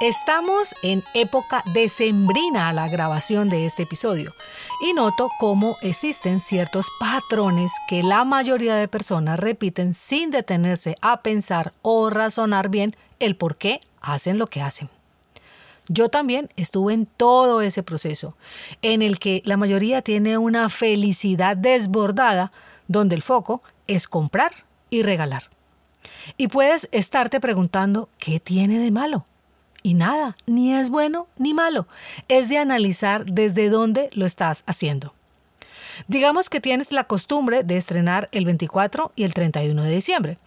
Estamos en época decembrina a la grabación de este episodio y noto cómo existen ciertos patrones que la mayoría de personas repiten sin detenerse a pensar o razonar bien el por qué hacen lo que hacen. Yo también estuve en todo ese proceso, en el que la mayoría tiene una felicidad desbordada, donde el foco es comprar y regalar. Y puedes estarte preguntando, ¿qué tiene de malo? Y nada, ni es bueno ni malo. Es de analizar desde dónde lo estás haciendo. Digamos que tienes la costumbre de estrenar el 24 y el 31 de diciembre.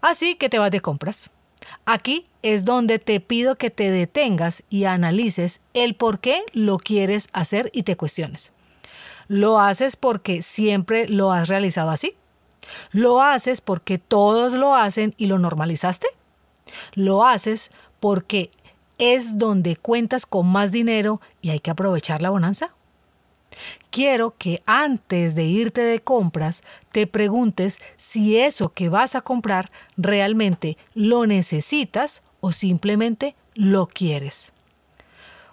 Así que te vas de compras. Aquí es donde te pido que te detengas y analices el por qué lo quieres hacer y te cuestiones. ¿Lo haces porque siempre lo has realizado así? ¿Lo haces porque todos lo hacen y lo normalizaste? ¿Lo haces porque es donde cuentas con más dinero y hay que aprovechar la bonanza? Quiero que antes de irte de compras te preguntes si eso que vas a comprar realmente lo necesitas o simplemente lo quieres.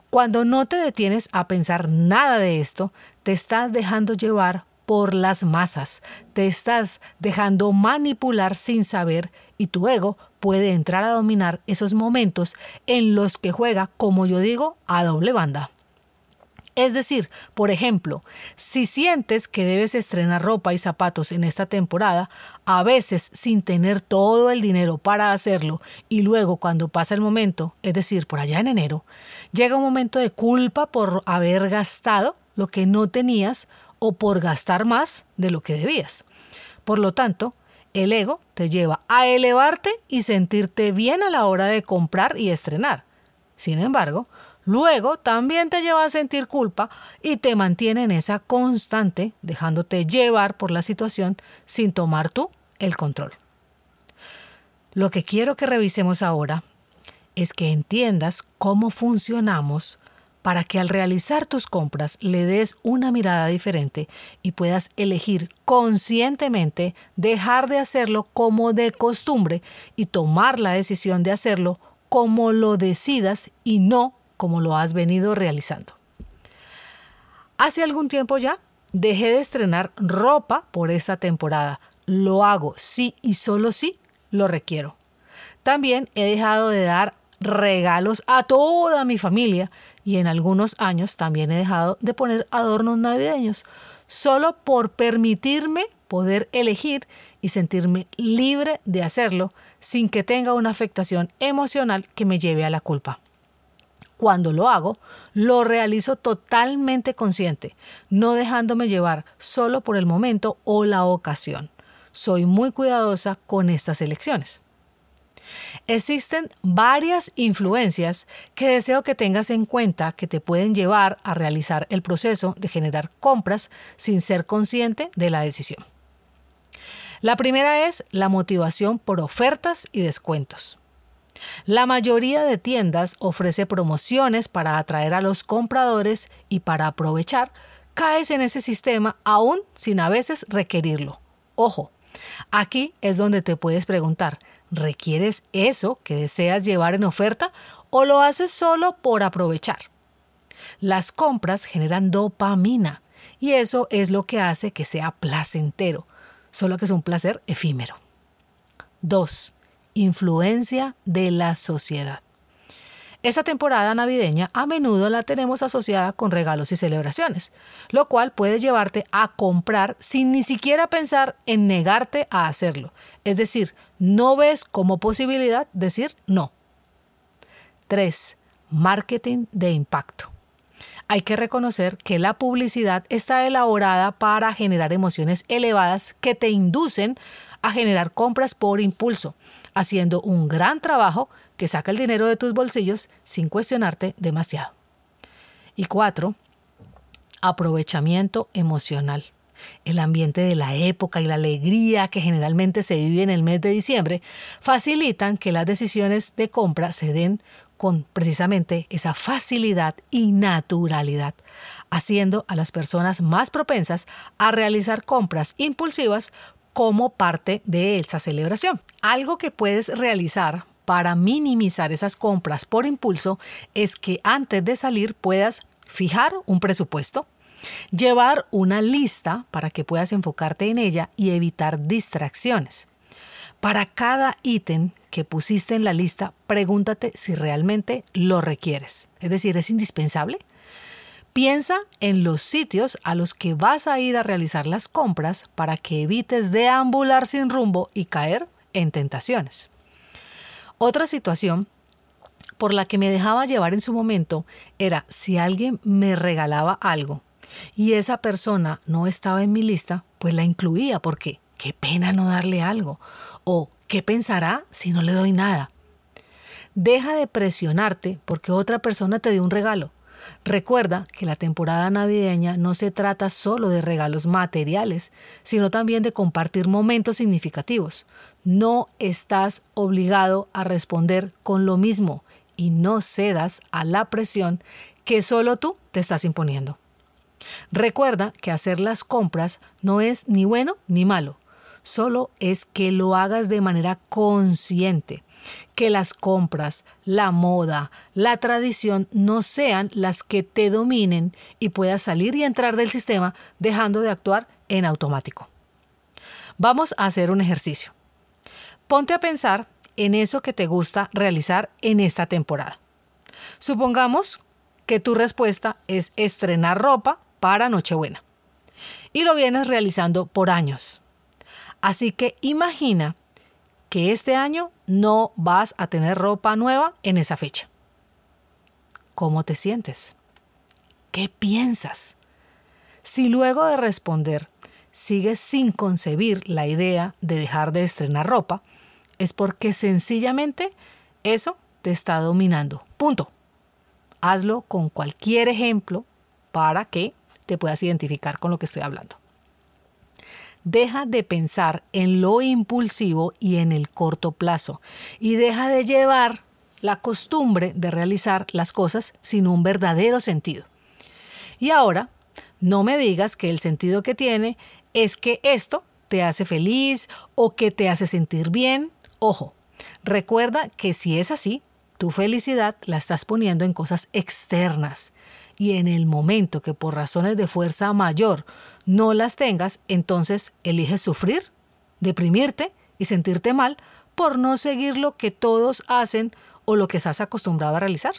Cuando no te detienes a pensar nada de esto, te estás dejando llevar por las masas, te estás dejando manipular sin saber y tu ego puede entrar a dominar esos momentos en los que juega, como yo digo, a doble banda. Es decir, por ejemplo, si sientes que debes estrenar ropa y zapatos en esta temporada, a veces sin tener todo el dinero para hacerlo, y luego cuando pasa el momento, es decir, por allá en enero, llega un momento de culpa por haber gastado lo que no tenías o por gastar más de lo que debías. Por lo tanto, el ego te lleva a elevarte y sentirte bien a la hora de comprar y estrenar. Sin embargo, luego también te lleva a sentir culpa y te mantiene en esa constante, dejándote llevar por la situación sin tomar tú el control. Lo que quiero que revisemos ahora es que entiendas cómo funcionamos para que al realizar tus compras le des una mirada diferente y puedas elegir conscientemente dejar de hacerlo como de costumbre y tomar la decisión de hacerlo como lo decidas y no como lo has venido realizando. Hace algún tiempo ya dejé de estrenar ropa por esta temporada. Lo hago sí y solo sí lo requiero. También he dejado de dar regalos a toda mi familia y en algunos años también he dejado de poner adornos navideños, solo por permitirme poder elegir y sentirme libre de hacerlo sin que tenga una afectación emocional que me lleve a la culpa. Cuando lo hago, lo realizo totalmente consciente, no dejándome llevar solo por el momento o la ocasión. Soy muy cuidadosa con estas elecciones. Existen varias influencias que deseo que tengas en cuenta que te pueden llevar a realizar el proceso de generar compras sin ser consciente de la decisión. La primera es la motivación por ofertas y descuentos. La mayoría de tiendas ofrece promociones para atraer a los compradores y para aprovechar, caes en ese sistema aún sin a veces requerirlo. Ojo, aquí es donde te puedes preguntar, ¿Requieres eso que deseas llevar en oferta o lo haces solo por aprovechar? Las compras generan dopamina y eso es lo que hace que sea placentero, solo que es un placer efímero. 2. Influencia de la sociedad. Esta temporada navideña a menudo la tenemos asociada con regalos y celebraciones, lo cual puede llevarte a comprar sin ni siquiera pensar en negarte a hacerlo. Es decir, no ves como posibilidad decir no. 3. Marketing de impacto. Hay que reconocer que la publicidad está elaborada para generar emociones elevadas que te inducen a generar compras por impulso, haciendo un gran trabajo que saca el dinero de tus bolsillos sin cuestionarte demasiado. Y cuatro, aprovechamiento emocional. El ambiente de la época y la alegría que generalmente se vive en el mes de diciembre facilitan que las decisiones de compra se den con precisamente esa facilidad y naturalidad, haciendo a las personas más propensas a realizar compras impulsivas como parte de esa celebración. Algo que puedes realizar para minimizar esas compras por impulso es que antes de salir puedas fijar un presupuesto, llevar una lista para que puedas enfocarte en ella y evitar distracciones. Para cada ítem que pusiste en la lista, pregúntate si realmente lo requieres. Es decir, ¿es indispensable? Piensa en los sitios a los que vas a ir a realizar las compras para que evites deambular sin rumbo y caer en tentaciones. Otra situación por la que me dejaba llevar en su momento era si alguien me regalaba algo y esa persona no estaba en mi lista, pues la incluía porque qué pena no darle algo o ¿qué pensará si no le doy nada? Deja de presionarte porque otra persona te dio un regalo. Recuerda que la temporada navideña no se trata solo de regalos materiales, sino también de compartir momentos significativos. No estás obligado a responder con lo mismo y no cedas a la presión que solo tú te estás imponiendo. Recuerda que hacer las compras no es ni bueno ni malo, solo es que lo hagas de manera consciente, que las compras, la moda, la tradición no sean las que te dominen y puedas salir y entrar del sistema dejando de actuar en automático. Vamos a hacer un ejercicio. Ponte a pensar en eso que te gusta realizar en esta temporada. Supongamos que tu respuesta es estrenar ropa para Nochebuena. Y lo vienes realizando por años. Así que imagina que este año no vas a tener ropa nueva en esa fecha. ¿Cómo te sientes? ¿Qué piensas? Si luego de responder sigues sin concebir la idea de dejar de estrenar ropa, es porque sencillamente eso te está dominando. Punto. Hazlo con cualquier ejemplo para que te puedas identificar con lo que estoy hablando. Deja de pensar en lo impulsivo y en el corto plazo y deja de llevar la costumbre de realizar las cosas sin un verdadero sentido. Y ahora, no me digas que el sentido que tiene es que esto te hace feliz o que te hace sentir bien. Ojo, recuerda que si es así, tu felicidad la estás poniendo en cosas externas y en el momento que por razones de fuerza mayor no las tengas, entonces eliges sufrir, deprimirte y sentirte mal por no seguir lo que todos hacen o lo que estás acostumbrado a realizar.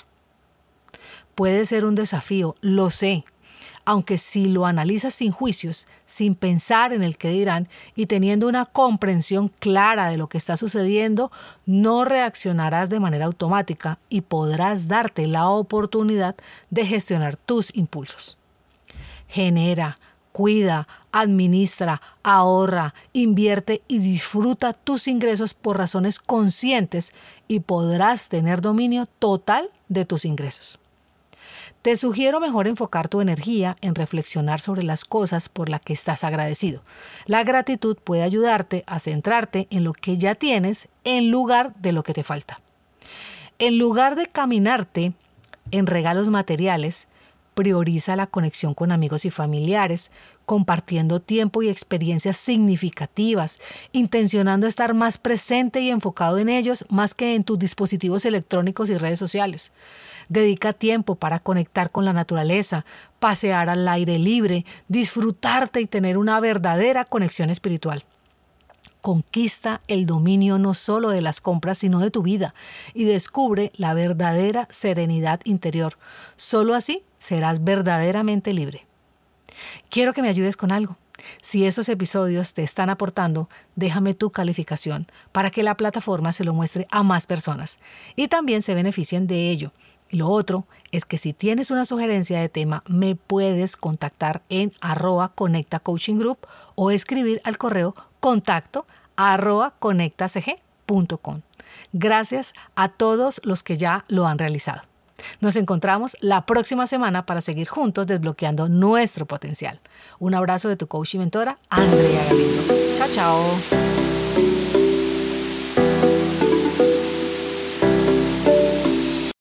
Puede ser un desafío, lo sé, aunque si lo analizas sin juicios, sin pensar en el que dirán y teniendo una comprensión clara de lo que está sucediendo, no reaccionarás de manera automática y podrás darte la oportunidad de gestionar tus impulsos. Genera, cuida, administra, ahorra, invierte y disfruta tus ingresos por razones conscientes y podrás tener dominio total de tus ingresos. Te sugiero mejor enfocar tu energía en reflexionar sobre las cosas por las que estás agradecido. La gratitud puede ayudarte a centrarte en lo que ya tienes en lugar de lo que te falta. En lugar de caminarte en regalos materiales, prioriza la conexión con amigos y familiares, compartiendo tiempo y experiencias significativas, intencionando estar más presente y enfocado en ellos más que en tus dispositivos electrónicos y redes sociales. Dedica tiempo para conectar con la naturaleza, pasear al aire libre, disfrutarte y tener una verdadera conexión espiritual. Conquista el dominio no solo de las compras, sino de tu vida y descubre la verdadera serenidad interior. Solo así serás verdaderamente libre. Quiero que me ayudes con algo. Si esos episodios te están aportando, déjame tu calificación para que la plataforma se lo muestre a más personas y también se beneficien de ello. Lo otro es que si tienes una sugerencia de tema, me puedes contactar en arroba coaching group o escribir al correo contacto arroba conectacg. www.desbloqueandonuestropotencial.com. Gracias a todos los que ya lo han realizado. Nos encontramos la próxima semana para seguir juntos desbloqueando nuestro potencial. Un abrazo de tu coach y mentora, Andrea Galindo. Chao, chao.